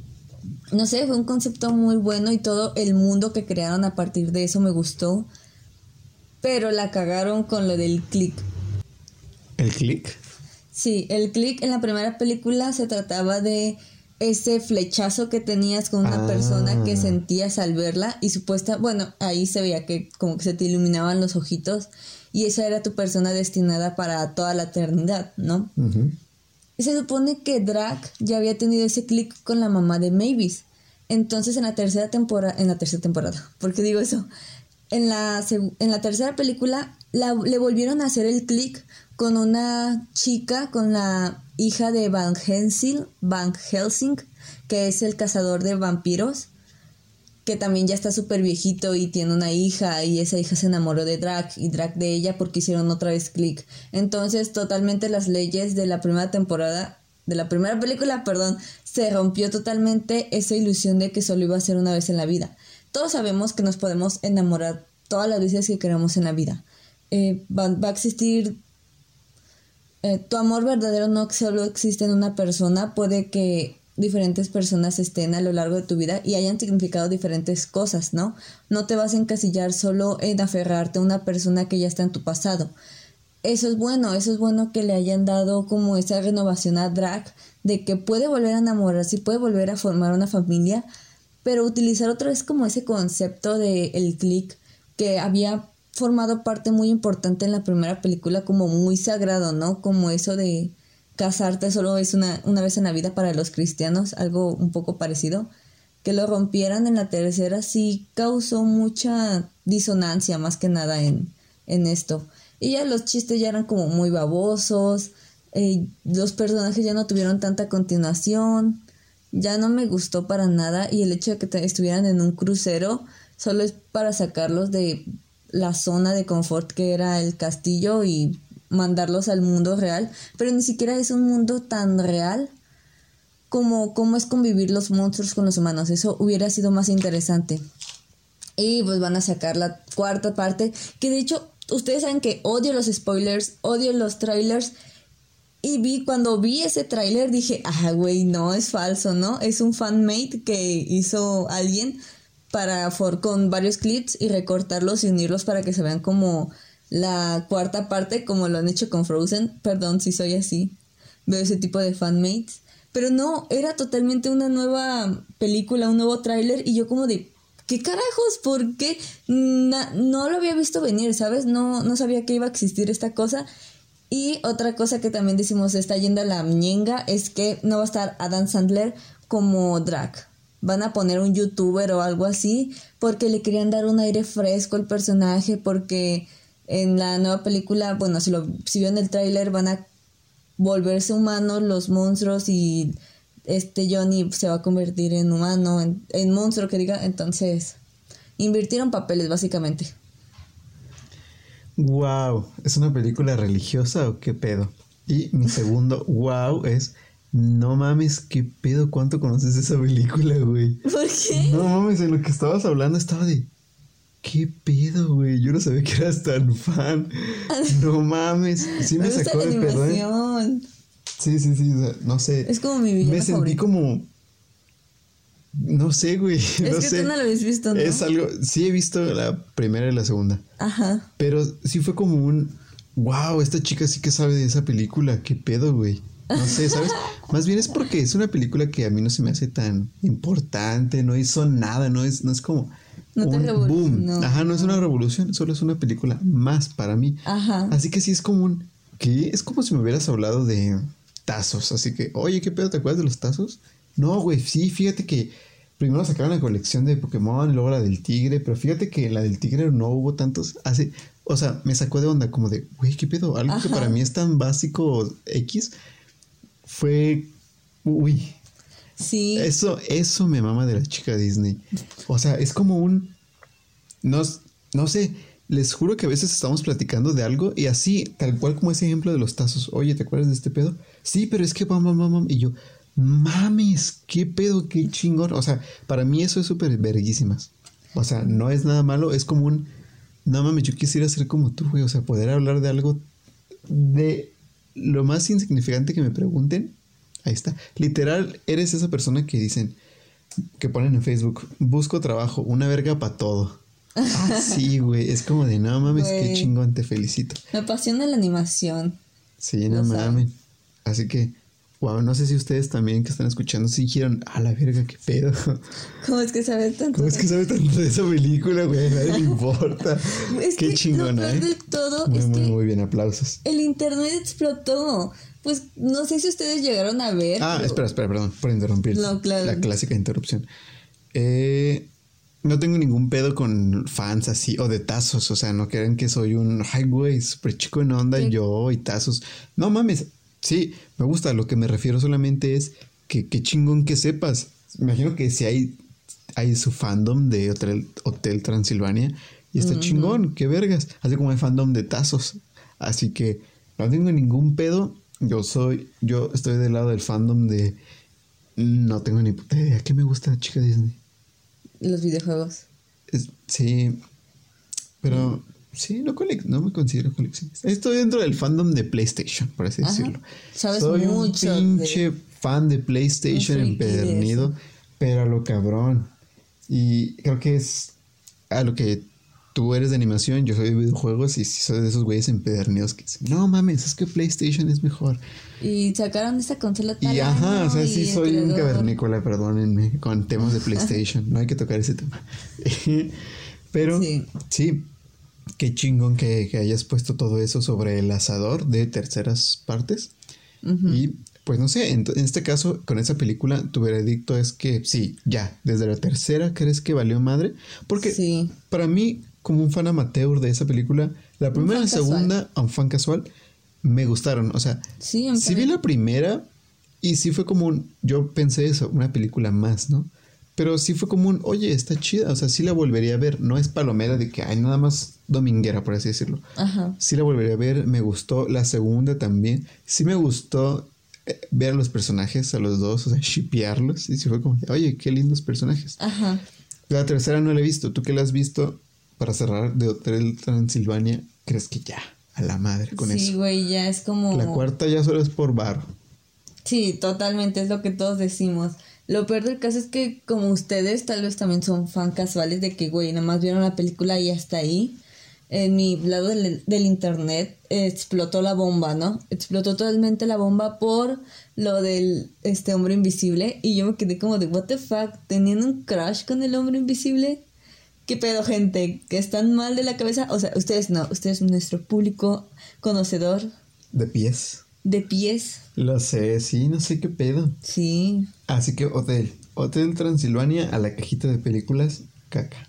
no sé, fue un concepto muy bueno y todo el mundo que crearon a partir de eso me gustó, pero la cagaron con lo del click. ¿El click? Sí, el click en la primera película se trataba de ese flechazo que tenías con una persona que ah. sentías al verla y supuesta, bueno, ahí se veía que como que se te iluminaban los ojitos y esa era tu persona destinada para toda la eternidad, ¿no? Y se supone que Drac ya había tenido ese clic con la mamá de Mavis. Entonces en la tercera temporada, en la tercera temporada, ¿por qué digo eso? En la, en la tercera película le volvieron a hacer el clic con una chica, con la hija de Van Helsing, Van Helsing, que es el cazador de vampiros, que también ya está súper viejito y tiene una hija y esa hija se enamoró de Drac y Drac de ella porque hicieron otra vez clic. Entonces totalmente las leyes de la primera temporada, de la primera película, perdón, se rompió totalmente esa ilusión de que solo iba a ser una vez en la vida. Todos sabemos que nos podemos enamorar todas las veces que queramos en la vida. Eh, va, a existir eh, tu amor verdadero no solo existe en una persona, puede que diferentes personas estén a lo largo de tu vida y hayan significado diferentes cosas, ¿no? No te vas a encasillar solo en aferrarte a una persona que ya está en tu pasado. Eso es bueno, eso es bueno que le hayan dado como esa renovación a Drag de que puede volver a enamorarse y puede volver a formar una familia, pero utilizar otra vez como ese concepto de el click que había formado parte muy importante en la primera película, como muy sagrado, ¿no? Como eso de casarte solo es una, una vez en la vida para los cristianos, algo un poco parecido. Que lo rompieran en la tercera sí causó mucha disonancia más que nada en, en esto. Y ya los chistes ya eran como muy babosos, eh, los personajes ya no tuvieron tanta continuación, ya no me gustó para nada y el hecho de que estuvieran en un crucero solo es para sacarlos de la zona de confort que era el castillo y mandarlos al mundo real, pero ni siquiera es un mundo tan real como cómo es convivir los monstruos con los humanos. Eso hubiera sido más interesante. Y pues van a sacar la cuarta parte, que de hecho ustedes saben que odio los spoilers, odio los trailers. Y vi, cuando vi ese tráiler dije, ah, güey, no, es falso, ¿no? Es un fanmate que hizo alguien para for, con varios clips y recortarlos y unirlos para que se vean como la cuarta parte, como lo han hecho con Frozen. Perdón si soy así. Veo ese tipo de fanmates. Pero no, era totalmente una nueva película, un nuevo tráiler y yo como de, ¿qué carajos? ¿Por qué? no lo había visto venir, ¿sabes? No, no sabía que iba a existir esta cosa. Y otra cosa que también decimos está yendo a la ñenga es que no va a estar Adam Sandler como drag. Van a poner un youtuber o algo así porque le querían dar un aire fresco al personaje porque en la nueva película, bueno, si lo si en el tráiler van a volverse humanos los monstruos y este Johnny se va a convertir en humano, en, monstruo que diga, entonces invirtieron papeles básicamente. Wow, ¿es una película religiosa o qué pedo? Y mi segundo wow es no mames, qué pedo, ¿cuánto conoces esa película, güey? ¿Por qué? No mames, en lo que estabas hablando estaba de ¿Qué pedo, güey? Yo no sabía que eras tan fan. No mames. Sí me, sacó de pedo. ¿eh? Sí, sí, sí, no sé. Es como mi vida. Me sentí como no sé, güey. Es no que sé. tú no lo habías visto, ¿no? Es algo. Sí, he visto la primera y la segunda. Ajá. Pero sí fue como un. Wow, esta chica sí que sabe de esa película. ¿Qué pedo, güey? No sé, ¿sabes? Más bien es porque es una película que a mí no se me hace tan importante. No hizo nada. No es, no es como. No un te boom. Ajá, no es una revolución. Solo es una película más para mí. Ajá. Así que sí es como un. ¿Qué? Es como si me hubieras hablado de tazos. Así que, oye, ¿qué pedo? ¿Te acuerdas de los tazos? No, güey, sí, fíjate que primero sacaron la colección de Pokémon, luego la del tigre, pero fíjate que la del tigre no hubo tantos. Hace, o sea, me sacó de onda, como de, güey, ¿qué pedo? Algo que para mí es tan básico X fue. Uy. Sí. Eso, eso me mama de la chica Disney. O sea, es como un. No, no sé. Les juro que a veces estamos platicando de algo y así, tal cual como ese ejemplo de los tazos. Oye, ¿te acuerdas de este pedo? Sí, pero es que mamá, mamá. Y yo, mames, qué pedo, qué chingón. O sea, para mí eso es súper verguísimas. O sea, no es nada malo, es como un. No mames, yo quisiera ser como tú, güey. O sea, poder hablar de algo de lo más insignificante que me pregunten. Ahí está. Literal, eres esa persona que dicen, que ponen en Facebook, busco trabajo, una verga para todo. Ah, sí, güey. Es como de, no mames, qué chingón, te felicito. Me apasiona la animación. Sí, no mames. Así que, wow, no sé si ustedes también que están escuchando si dijeron, a la verga, qué pedo. ¿Cómo es que sabe tanto? ¿Cómo es que sabe tanto de esa película, güey? Nadie le importa. es qué que chingona, lo ¿eh? todo muy, es muy, que muy bien, aplausos. el internet explotó. Pues no sé si ustedes llegaron a ver. Ah, pero- espera, espera, perdón, por interrumpir. No, claro. La clásica interrupción. Eh, no tengo ningún pedo con fans así o de tazos. O sea, no crean que soy un ay, güey, súper chico en onda yo y tazos. No mames. Sí, me gusta. Lo que me refiero solamente es que qué chingón que sepas. Me imagino que si hay, hay su fandom de Hotel, Hotel Transilvania y está chingón, qué vergas. Así como hay fandom de tazos. Así que no tengo ningún pedo. Yo soy, yo estoy del lado del fandom de. No tengo ni puta idea. ¿Qué me gusta, chica Disney? Los videojuegos. Es- sí, pero sí, no, colec- no me considero coleccionista. Estoy dentro del fandom de PlayStation, por así Ajá. decirlo. Sabes Soy mucho un pinche de- fan de PlayStation empedernido, pero a lo cabrón. Y creo que es a lo que tú eres de animación, yo soy de videojuegos y soy de esos güeyes empedernidos que dicen, no mames, es que PlayStation es mejor. Y sacaron esta consola tal Y ajá, o sea, sí soy un cavernícola, perdónenme, con temas de PlayStation. No hay que tocar ese tema. Pero Sí. sí. Qué chingón que, que hayas puesto todo eso sobre el asador de terceras partes. Y pues no sé, en, en este caso, con esa película, tu veredicto es que sí, ya, desde la tercera crees que valió madre. Porque Sí. para mí, como un fan amateur de esa película, la primera y la segunda, a un fan casual, me gustaron. O sea, Sí, sí vi la primera y sí fue como un, yo pensé eso, una película más, ¿no? Pero sí fue como un, oye, está chida, o sea, sí la volvería a ver. No es palomera de que hay nada más dominguera, por así decirlo. Ajá. Sí la volvería a ver, me gustó. La segunda también. Sí me gustó eh, ver a los personajes, a los dos, o sea, shipearlos. Y sí fue como, oye, qué lindos personajes. Ajá. La tercera no la he visto. ¿Tú qué la has visto? Para cerrar, de Hotel Transilvania, ¿crees que ya? A la madre con sí, eso. güey, ya es como... La cuarta ya solo es por bar. Sí, totalmente, es lo que todos decimos. Lo peor del caso es que como ustedes tal vez también son fan casuales de que, güey, nada más vieron la película y hasta ahí. En mi lado del, internet explotó la bomba, ¿no? Explotó totalmente la bomba por lo del este hombre invisible y yo me quedé como de, what the fuck, teniendo un crush con el hombre invisible. ¿Qué pedo, gente? ¿Que están mal de la cabeza? O sea, ustedes no, ustedes nuestro público conocedor De pies. De pies. Lo sé, sí, no sé qué pedo. Sí, Así que Hotel. Hotel Transilvania a la cajita de películas, caca.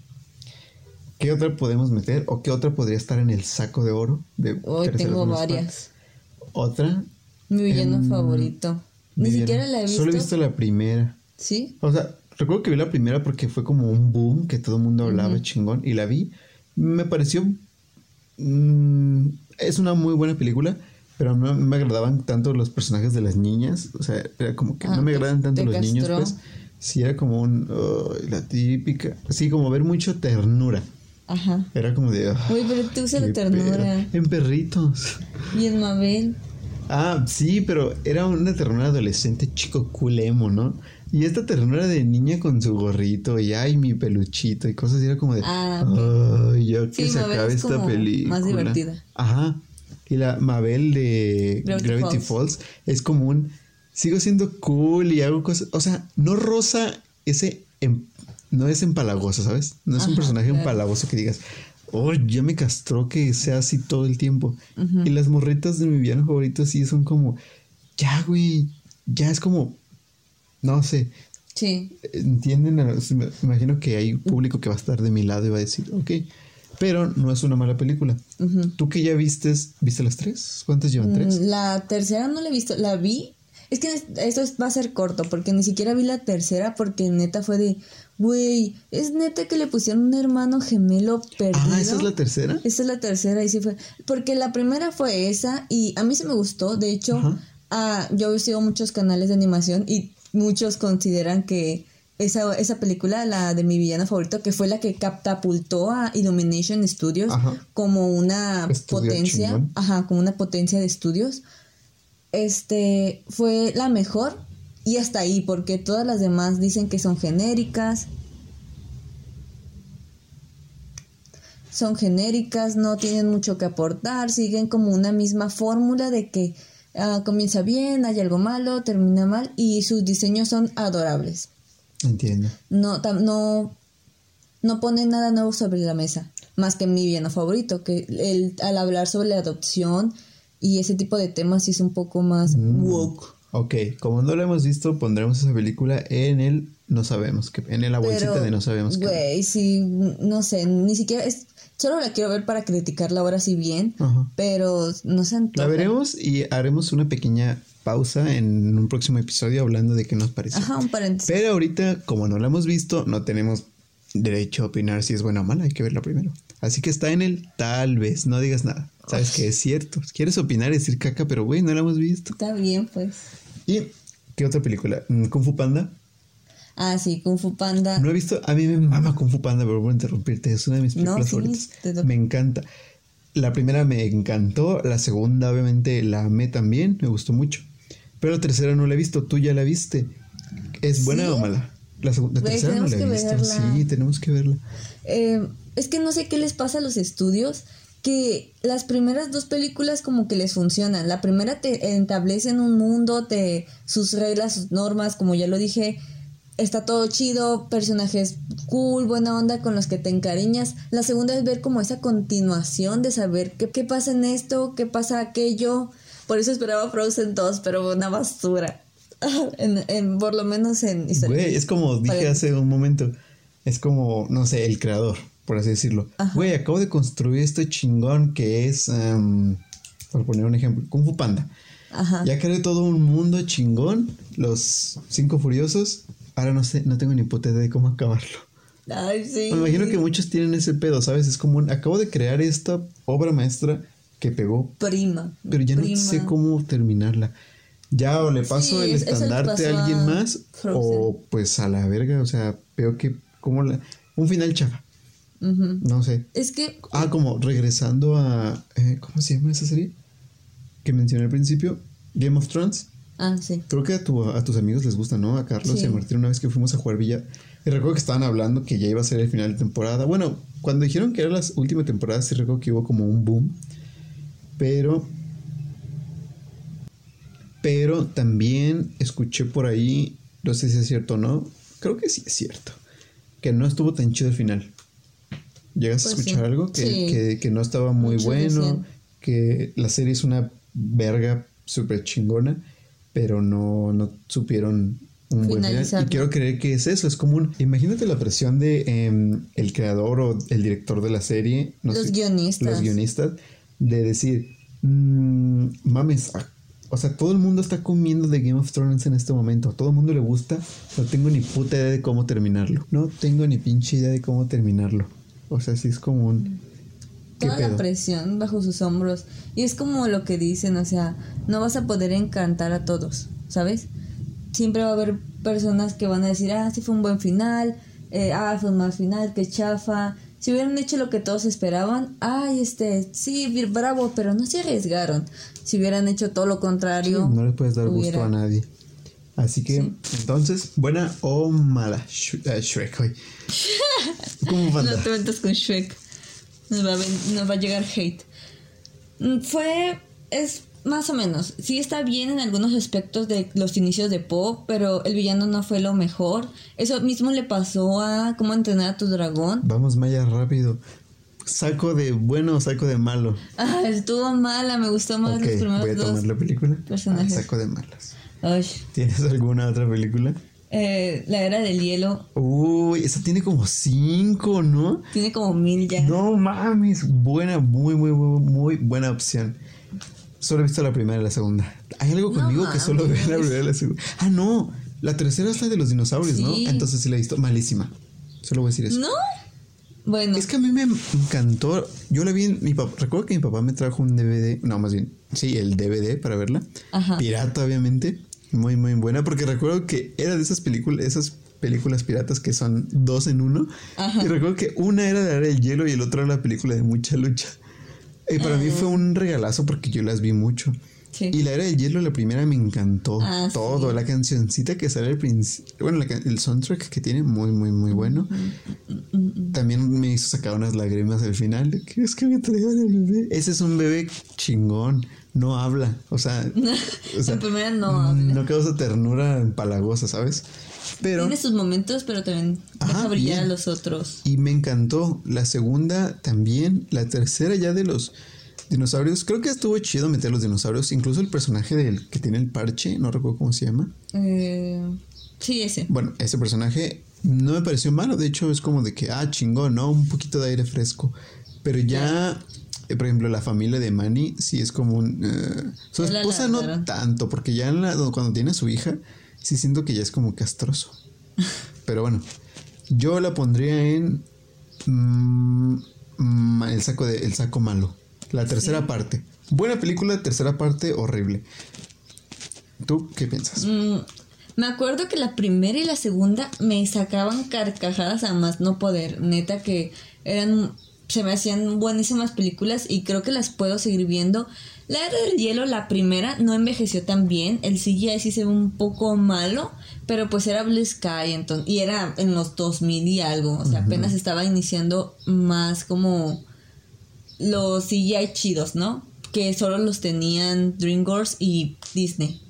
¿Qué otra podemos meter? ¿O qué otra podría estar en el saco de oro? De Hoy tengo varias. Otra. Mi villano favorito. Ni Viviana. siquiera la he visto. Solo he visto la primera. ¿Sí? O sea, recuerdo que vi la primera porque fue como un boom que todo el mundo hablaba chingón y la vi. Me pareció. mm, es una muy buena película, pero no me agradaban tanto los personajes de las niñas. O sea, era como que Ah, no me te- agradan tanto los niños, pues. Sí, era como un. ay, la típica. Sí, como ver mucho ternura. Ajá. Era como de. ah, Uy, pero te usa la ternura. En perritos. Y en Mabel. Ah, sí, pero era una ternura adolescente chico culemo, ¿no? Y esta ternura de niña con su gorrito y ay, mi peluchito y cosas así era como de Ah, ay, ya que Sí, se acabe es esta película. más divertida. Ajá. Y la Mabel de Gravity Gravity, Falls. Falls. es como un sigo siendo cool y hago cosas, o sea, no rosa ese em- no es empalagoso, ¿sabes? No es un personaje claro. empalagoso que digas, oh, ya me castró que sea así todo el tiempo. Y las morritas de mi villano favorito sí son como, ya, güey, ya es como, no sé, sí. entienden, me imagino que hay público que va a estar de mi lado y va a decir, ok, pero no es una mala película. ¿Tú que ya vistes, viste las tres? ¿Cuántas llevan tres? Mm, La tercera no la he visto. La vi. Es que es- esto es- va a ser corto porque ni siquiera vi la tercera porque neta fue de, güey, es neta que le pusieron un hermano gemelo perdido. Ah, ¿esa es la tercera? Esta es la tercera y sí fue. Porque la primera fue esa y a mí se me gustó. De hecho, Ajá. ah, yo sigo muchos canales de animación y muchos consideran que esa, esa película, la de mi villano favorito, que fue la que catapultó a Illumination Studios Ajá. como una Estudio potencia, chingón. ajá, como una potencia de estudios, este fue la mejor y hasta ahí, porque todas las demás dicen que son genéricas. Son genéricas, no tienen mucho que aportar, siguen como una misma fórmula de que ah, comienza bien, hay algo malo, termina mal y sus diseños son adorables. Entiendo. No, tam- no, no ponen nada nuevo sobre la mesa, más que mi villano favorito, que el, al hablar sobre la adopción y ese tipo de temas es un poco más Mm. woke. Ok, como no lo hemos visto, pondremos esa película en el no sabemos qué, en la bolsita Pero, de no sabemos qué. güey, sí, no sé, ni siquiera es, solo la quiero ver para criticarla ahora sí bien, Ajá. pero no se antoja. La veremos y haremos una pequeña pausa en un próximo episodio hablando de qué nos pareció. Ajá, un paréntesis. Pero ahorita, como no la hemos visto, no tenemos derecho a opinar si es buena o mala, hay que verla primero. Así que está en el tal vez, no digas nada. Sabes que es cierto. Quieres opinar y decir caca, pero güey, no la hemos visto. Está bien, pues. ¿Y qué otra película? Mm, Kung Fu Panda. Ah, sí, Kung Fu Panda. No he visto, a mí me mama Kung Fu Panda, pero voy a interrumpirte, es una de mis No, películas sí, favoritas. te. Me encanta. La primera me encantó, la segunda obviamente la amé también, me gustó mucho. Pero la tercera no la he visto, tú ya la viste. ¿Es buena ¿Sí? o mala? La, segunda, la tercera no la he visto. verla. Sí, tenemos que verla. Eh, es que no sé qué les pasa a los estudios, que las primeras dos películas como que les funcionan. La primera te establecen un mundo, te, sus reglas, sus normas, como ya lo dije, está todo chido, personajes cool, buena onda con los que te encariñas. La segunda es ver como esa continuación de saber qué, qué pasa en esto, qué pasa aquello. Por eso esperaba Frozen 2, pero una basura. en, en, por lo menos en Güey, es como dije hace un momento. Es como, no sé, el creador, por así decirlo. Güey, acabo de construir este chingón que es, em, por poner un ejemplo, Kung Fu Panda. Ajá. Ya creé todo un mundo chingón, los cinco furiosos. Ahora no sé, no tengo ni puta idea de cómo acabarlo. Ay, sí. Me imagino que muchos tienen ese pedo, ¿sabes? Es como un, acabo de crear esta obra maestra que pegó. Prima. Pero ya no sé cómo terminarla. Ya o le paso el estandarte a alguien más o pues a la verga, o sea, veo que como la, un final chafa. No sé. Es que... Ah, como regresando a... Eh, ¿Cómo se llama esa serie? Que mencioné al principio. Game of Thrones. Ah, sí. Creo que a, tu, a tus amigos les gusta, ¿no? A Carlos y a Martín una vez que fuimos a jugar Villa. Y recuerdo que estaban hablando que ya iba a ser el final de temporada. Bueno, cuando dijeron que era la última temporada, sí recuerdo que hubo como un boom. Pero pero también escuché por ahí, no sé si es cierto o no, creo que sí es cierto, que no estuvo tan chido el final. ¿Llegas a pues escuchar algo? Que, que, no estaba muy bueno, que la serie es una verga súper chingona, pero no, no supieron un buen final. Y quiero creer que es eso, es como un... Imagínate la presión de em, el creador o el director de la serie. los guionistas. Los guionistas, de decir, mmm, mames, o sea, todo el mundo está comiendo de Game of Thrones en este momento. A todo el mundo le gusta. No tengo ni puta idea de cómo terminarlo. No tengo ni pinche idea de cómo terminarlo. O sea, sí es como un... Toda la presión bajo sus hombros. Y es como lo que dicen, o sea, no vas a poder encantar a todos, ¿sabes? Siempre va a haber personas que van a decir, ah, sí fue un buen final, eh, ah, fue un mal final, qué chafa, si hubieran hecho lo que todos esperaban, ay, este, sí, bravo, pero no se arriesgaron. Si hubieran hecho todo lo contrario. no le puedes dar gusto a nadie. Así que, entonces, buena o mala eh, Shrek hoy. ¿Cómo no te metas con Shrek. Nos va, a, nos va a llegar hate. Mm, fue. Es más o menos. Sí está bien en algunos aspectos de los inicios de Pop, pero el villano no fue lo mejor. Eso mismo le pasó a Cómo entrenar a tu dragón. Vamos, Maya, rápido. Saco de bueno o saco de malo. Ah, estuvo mala, me gustó más los primeros voy a tomar la película. Ah, saco de malas. ¿Tienes alguna otra película? Eh, la era del hielo. Uy, esa tiene como cinco, ¿no? Tiene como mil ya. No mames, buena, muy, muy, muy, muy buena opción. Solo he visto la primera y la segunda. Hay algo conmigo que solo veo la primera y la segunda. Ah, no. La tercera es la de los dinosaurios, ¿no? Entonces sí la he visto. Malísima. Solo voy a decir eso. ¿No? Bueno. Es que a mí me encantó. Yo la vi en mi papá. Recuerdo que mi papá me trajo un DVD. No, más bien. Sí, el DVD para verla. Ajá. Pirata, obviamente. Muy, muy buena. Porque recuerdo que era de esas películas, esas películas piratas que son dos en uno. Ajá. Y recuerdo que una era de el hielo y el otro era la película de mucha lucha. Y para mí fue un regalazo porque yo las vi mucho. Y la era del hielo, la primera me encantó. Ah, todo, la cancioncita que sale al principio. Bueno, el soundtrack que tiene, muy, muy, muy bueno. También me hizo sacar unas lágrimas al final. ¿Qué es que me traigan el bebé? Ese es un bebé chingón. No habla. O sea, o primera no habla. No causa ternura empalagosa, ¿sabes? Tiene sus momentos, pero también deja brillar a los otros. Y me encantó. La segunda también. La tercera ya de los dinosaurios. Creo que estuvo chido meter los dinosaurios. Incluso el personaje del que tiene el parche, no recuerdo cómo se llama. Eh, sí, ese. Bueno, ese personaje no me pareció malo. De hecho, es como de que, ah, chingón, ¿no? Un poquito de aire fresco. Pero ya, eh, por ejemplo, la familia de Manny sí es como un... Eh, su esposa no tanto, porque ya cuando tiene a su hija sí siento que ya es como castroso. Pero bueno, yo la pondría en mm, el saco de el saco malo. La tercera parte. Buena película, tercera parte horrible. ¿Tú qué piensas? Mm, me acuerdo que la primera y la segunda me sacaban carcajadas a más no poder. Neta que eran se me hacían buenísimas películas y creo que las puedo seguir viendo la era del hielo, la primera, no envejeció tan bien. El CGI sí se ve un poco malo, pero pues era Blue Sky entonces, y era en los 2000 y algo. O sea, apenas estaba iniciando más como los CGI chidos, ¿no? Que solo los tenían DreamWorks y Disney.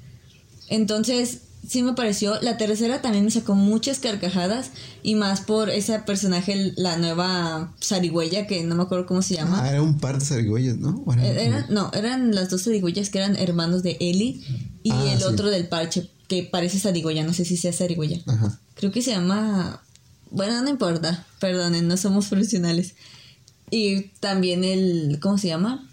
Entonces, sí me pareció. La tercera también me sacó muchas carcajadas y más por ese personaje, la nueva zarigüeya, que no me acuerdo cómo se llama. Ah, era un par de zarigüeyas, ¿no? ¿O eran- Eh, no, eran las dos zarigüeyas que eran hermanos de Ellie y Ah, el sí. otro del parche, que parece zarigüeya, no sé si sea zarigüeya. Ajá. Creo que se llama. Bueno, no importa. Perdonen, no somos profesionales. Y también el. ¿Cómo se llama?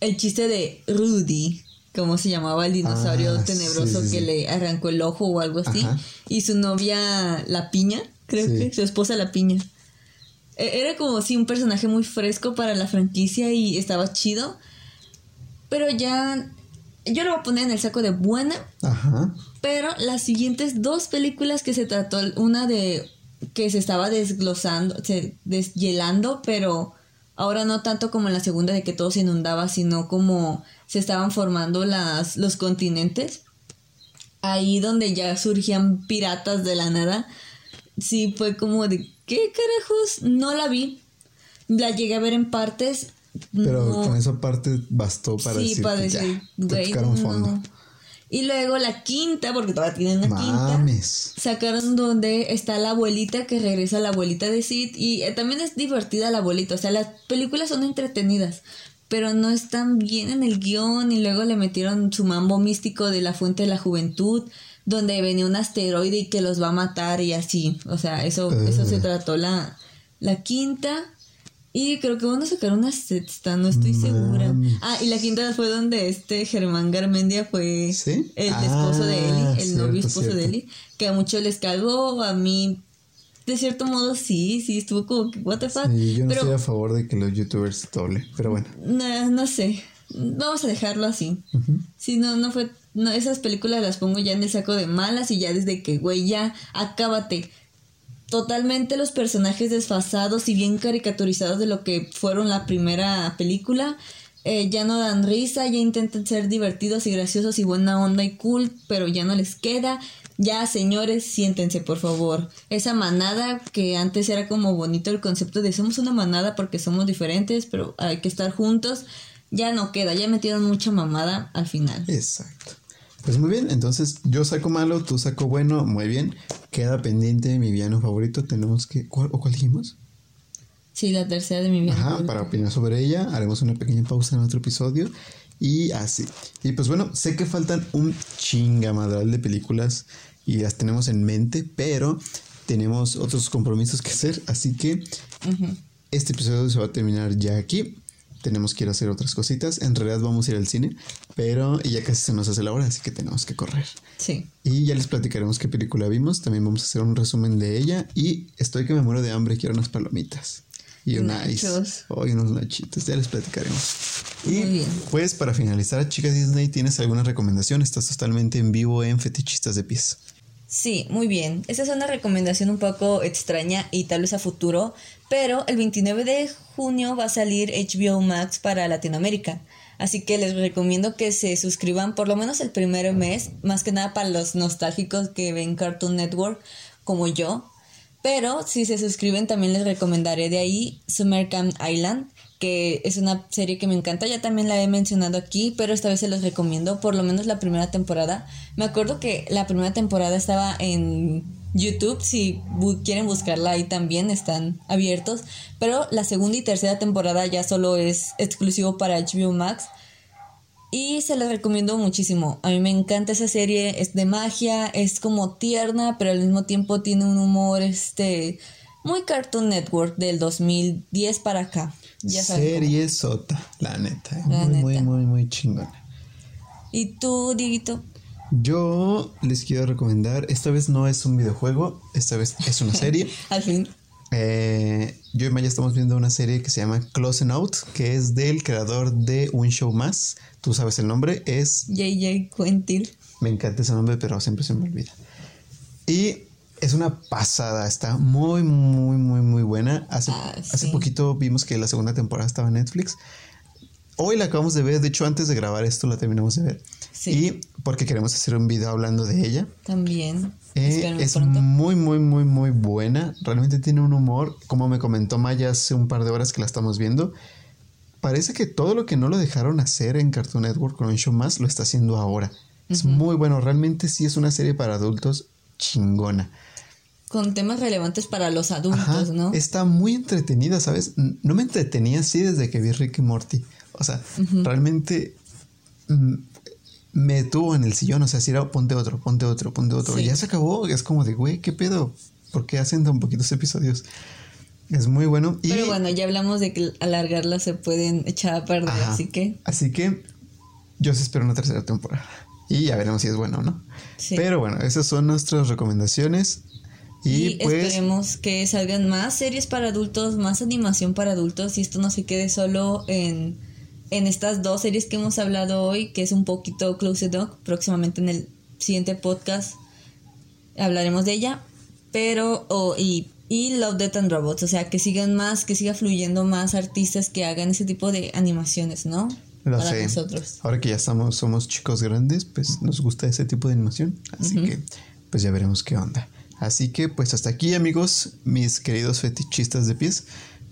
El chiste de Rudy. ¿Cómo se llamaba el dinosaurio Ah, tenebroso sí, sí, que sí. le arrancó el ojo o algo así? Ajá. Y su novia, la piña, creo que. Su esposa, la piña. E- Era como si un personaje muy fresco para la franquicia y estaba chido. Pero ya. Yo lo voy a poner en el saco de buena. Ajá. Pero las siguientes dos películas que se trató, una de que se estaba desglosando, se deshielando, pero ahora no tanto como en la segunda de que todo se inundaba, sino como se estaban formando las, los continentes. Ahí donde ya surgían piratas de la nada. Sí, fue como de, ¿qué carajos? No la vi. La llegué a ver en partes. Pero no- con esa parte bastó para sí, decir para que ya, decir, te güey, tocaron no. Y luego la quinta, porque todavía tienen una quinta. Mames. Sacaron donde está la abuelita que regresa la abuelita de Sid y eh, también es divertida la abuelita, o sea, las películas son entretenidas, pero no están bien en el guion y luego le metieron su mambo místico de la fuente de la juventud, donde venía un asteroide y que los va a matar y así, o sea, eso, eso se Ugh. trató la, la quinta. Y creo que van a sacar una sexta, no estoy segura. Ah, y la quinta fue donde este Germán Garmendia fue ¿Sí? el esposo de Eli, Ah, el novio cierto, esposo de. Eli, que a muchos les cagó, a mí de cierto modo sí, sí, estuvo como que what the fuck, Sí, yo no pero estoy a favor de que los youtubers se doble, pero bueno. no, no sé, vamos a dejarlo así. Si no, no fue, no, esas películas las pongo ya en el saco de malas y ya desde que, güey, ya, acábate. Totalmente los personajes desfasados y bien caricaturizados de lo que fueron la primera película. eh, ya no dan risa, ya intentan ser divertidos y graciosos y buena onda y cool, pero ya no les queda. Ya, señores, siéntense, por favor. Esa manada que antes era como bonito el concepto de somos una manada porque somos diferentes, pero hay que estar juntos, ya no queda, ya metieron mucha mamada al final. Exacto. Pues muy bien, entonces yo saco malo, tú saco bueno, muy bien. Queda pendiente mi villano favorito, tenemos que... ¿Cuál, ¿O cuál dijimos? Sí, la tercera de mi vida. Ajá, para opinar sobre ella, haremos una pequeña pausa en otro episodio y así. Y pues bueno, sé que faltan un chingamadral de películas y las tenemos en mente, pero tenemos otros compromisos que hacer, así que este episodio se va a terminar ya aquí. Tenemos que ir a hacer otras cositas. En realidad vamos a ir al cine, pero ya casi se nos hace la hora, así que tenemos que correr. Sí. Y ya les platicaremos qué película vimos. También vamos a hacer un resumen de ella. Y estoy que me muero de hambre, quiero unas palomitas. Y un ice. Nachos. Oh, y unos nachitos. Ya les platicaremos. Y Muy bien. pues para finalizar, chica Disney, ¿tienes alguna recomendación? Estás totalmente en vivo en Fetichistas de Pies. Sí, muy bien. Esta es una recomendación un poco extraña y tal vez a futuro, pero el 29 de junio va a salir HBO Max para Latinoamérica. Así que les recomiendo que se suscriban por lo menos el primer mes, más que nada para los nostálgicos que ven Cartoon Network como yo. Pero si se suscriben también les recomendaré de ahí Summer Camp Island, que es una serie que me encanta, ya también la he mencionado aquí, pero esta vez se los recomiendo, por lo menos la primera temporada. Me acuerdo que la primera temporada estaba en YouTube, si bu- quieren buscarla ahí también están abiertos, pero la segunda y tercera temporada ya solo es exclusivo para HBO Max. Y se les recomiendo muchísimo. A mí me encanta esa serie. Es de magia, es como tierna, pero al mismo tiempo tiene un humor este muy Cartoon Network del 2010 para acá. Ya. Serie sota, la neta. eh. La muy, muy, neta. muy, muy chingona. ¿Y tú, Dieguito? Yo les quiero recomendar, esta vez no es un videojuego, esta vez es una serie. Al fin. Eh, yo y Maya estamos viendo una serie que se llama Close Out, que es del creador de Un Show Más. Tú sabes el nombre, es JJ Quentin. Me encanta ese nombre, pero siempre se me olvida. Y es una pasada, está muy, muy, muy, muy buena. Hace, Ah, hace poquito vimos que la segunda temporada estaba en Netflix. Hoy la acabamos de ver, de hecho antes de grabar esto la terminamos de ver. Sí. Y porque queremos hacer un video hablando de ella. También. Eh, es pronto. muy, muy, muy, muy buena. Realmente tiene un humor, como me comentó Maya hace un par de horas que la estamos viendo. Parece que todo lo que no lo dejaron hacer en Cartoon Network con un show más lo está haciendo ahora. Es muy bueno, realmente sí es una serie para adultos chingona. Con temas relevantes para los adultos, ¿no? Está muy entretenida, ¿sabes? No me entretenía así desde que vi Rick y Morty. O sea, realmente mm, me tuvo en el sillón, o sea, si era ponte otro, ponte otro, ponte otro. Y ya se acabó, es como de, güey, ¿qué pedo? ¿Por qué hacen tan poquitos episodios? Es muy bueno. Pero bueno, ya hablamos de que alargarla se pueden echar a perder, así que. Así que yo se espero una tercera temporada. Y ya veremos si es bueno o no. Pero bueno, esas son nuestras recomendaciones. Y, pues, esperemos que salgan más series para adultos, más animación para adultos y esto no se quede solo en, en estas dos series que hemos hablado hoy, que es un poquito Close Dog. Próximamente en el siguiente podcast hablaremos de ella. Pero, oh, y, y Love, Death and Robots, o sea, que sigan más, que siga fluyendo más artistas que hagan ese tipo de animaciones, ¿no? Lo para nosotros. Ahora que ya estamos, somos chicos grandes, pues nos gusta ese tipo de animación. Así que, pues ya veremos qué onda. Así que, pues hasta aquí, amigos, mis queridos fetichistas de pies.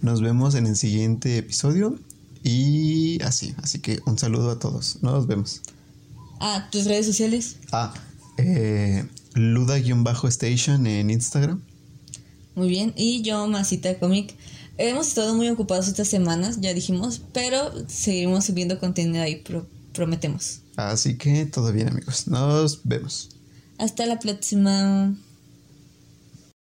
Nos vemos en el siguiente episodio. Y así, así que un saludo a todos. Nos vemos. Ah, tus redes sociales. Ah, eh, Luda-Station en Instagram. Muy bien. Y yo, Masita Comic. Hemos estado muy ocupados estas semanas, ya dijimos, pero seguiremos subiendo contenido ahí, prometemos. Así que todo bien amigos, nos vemos. Hasta la próxima.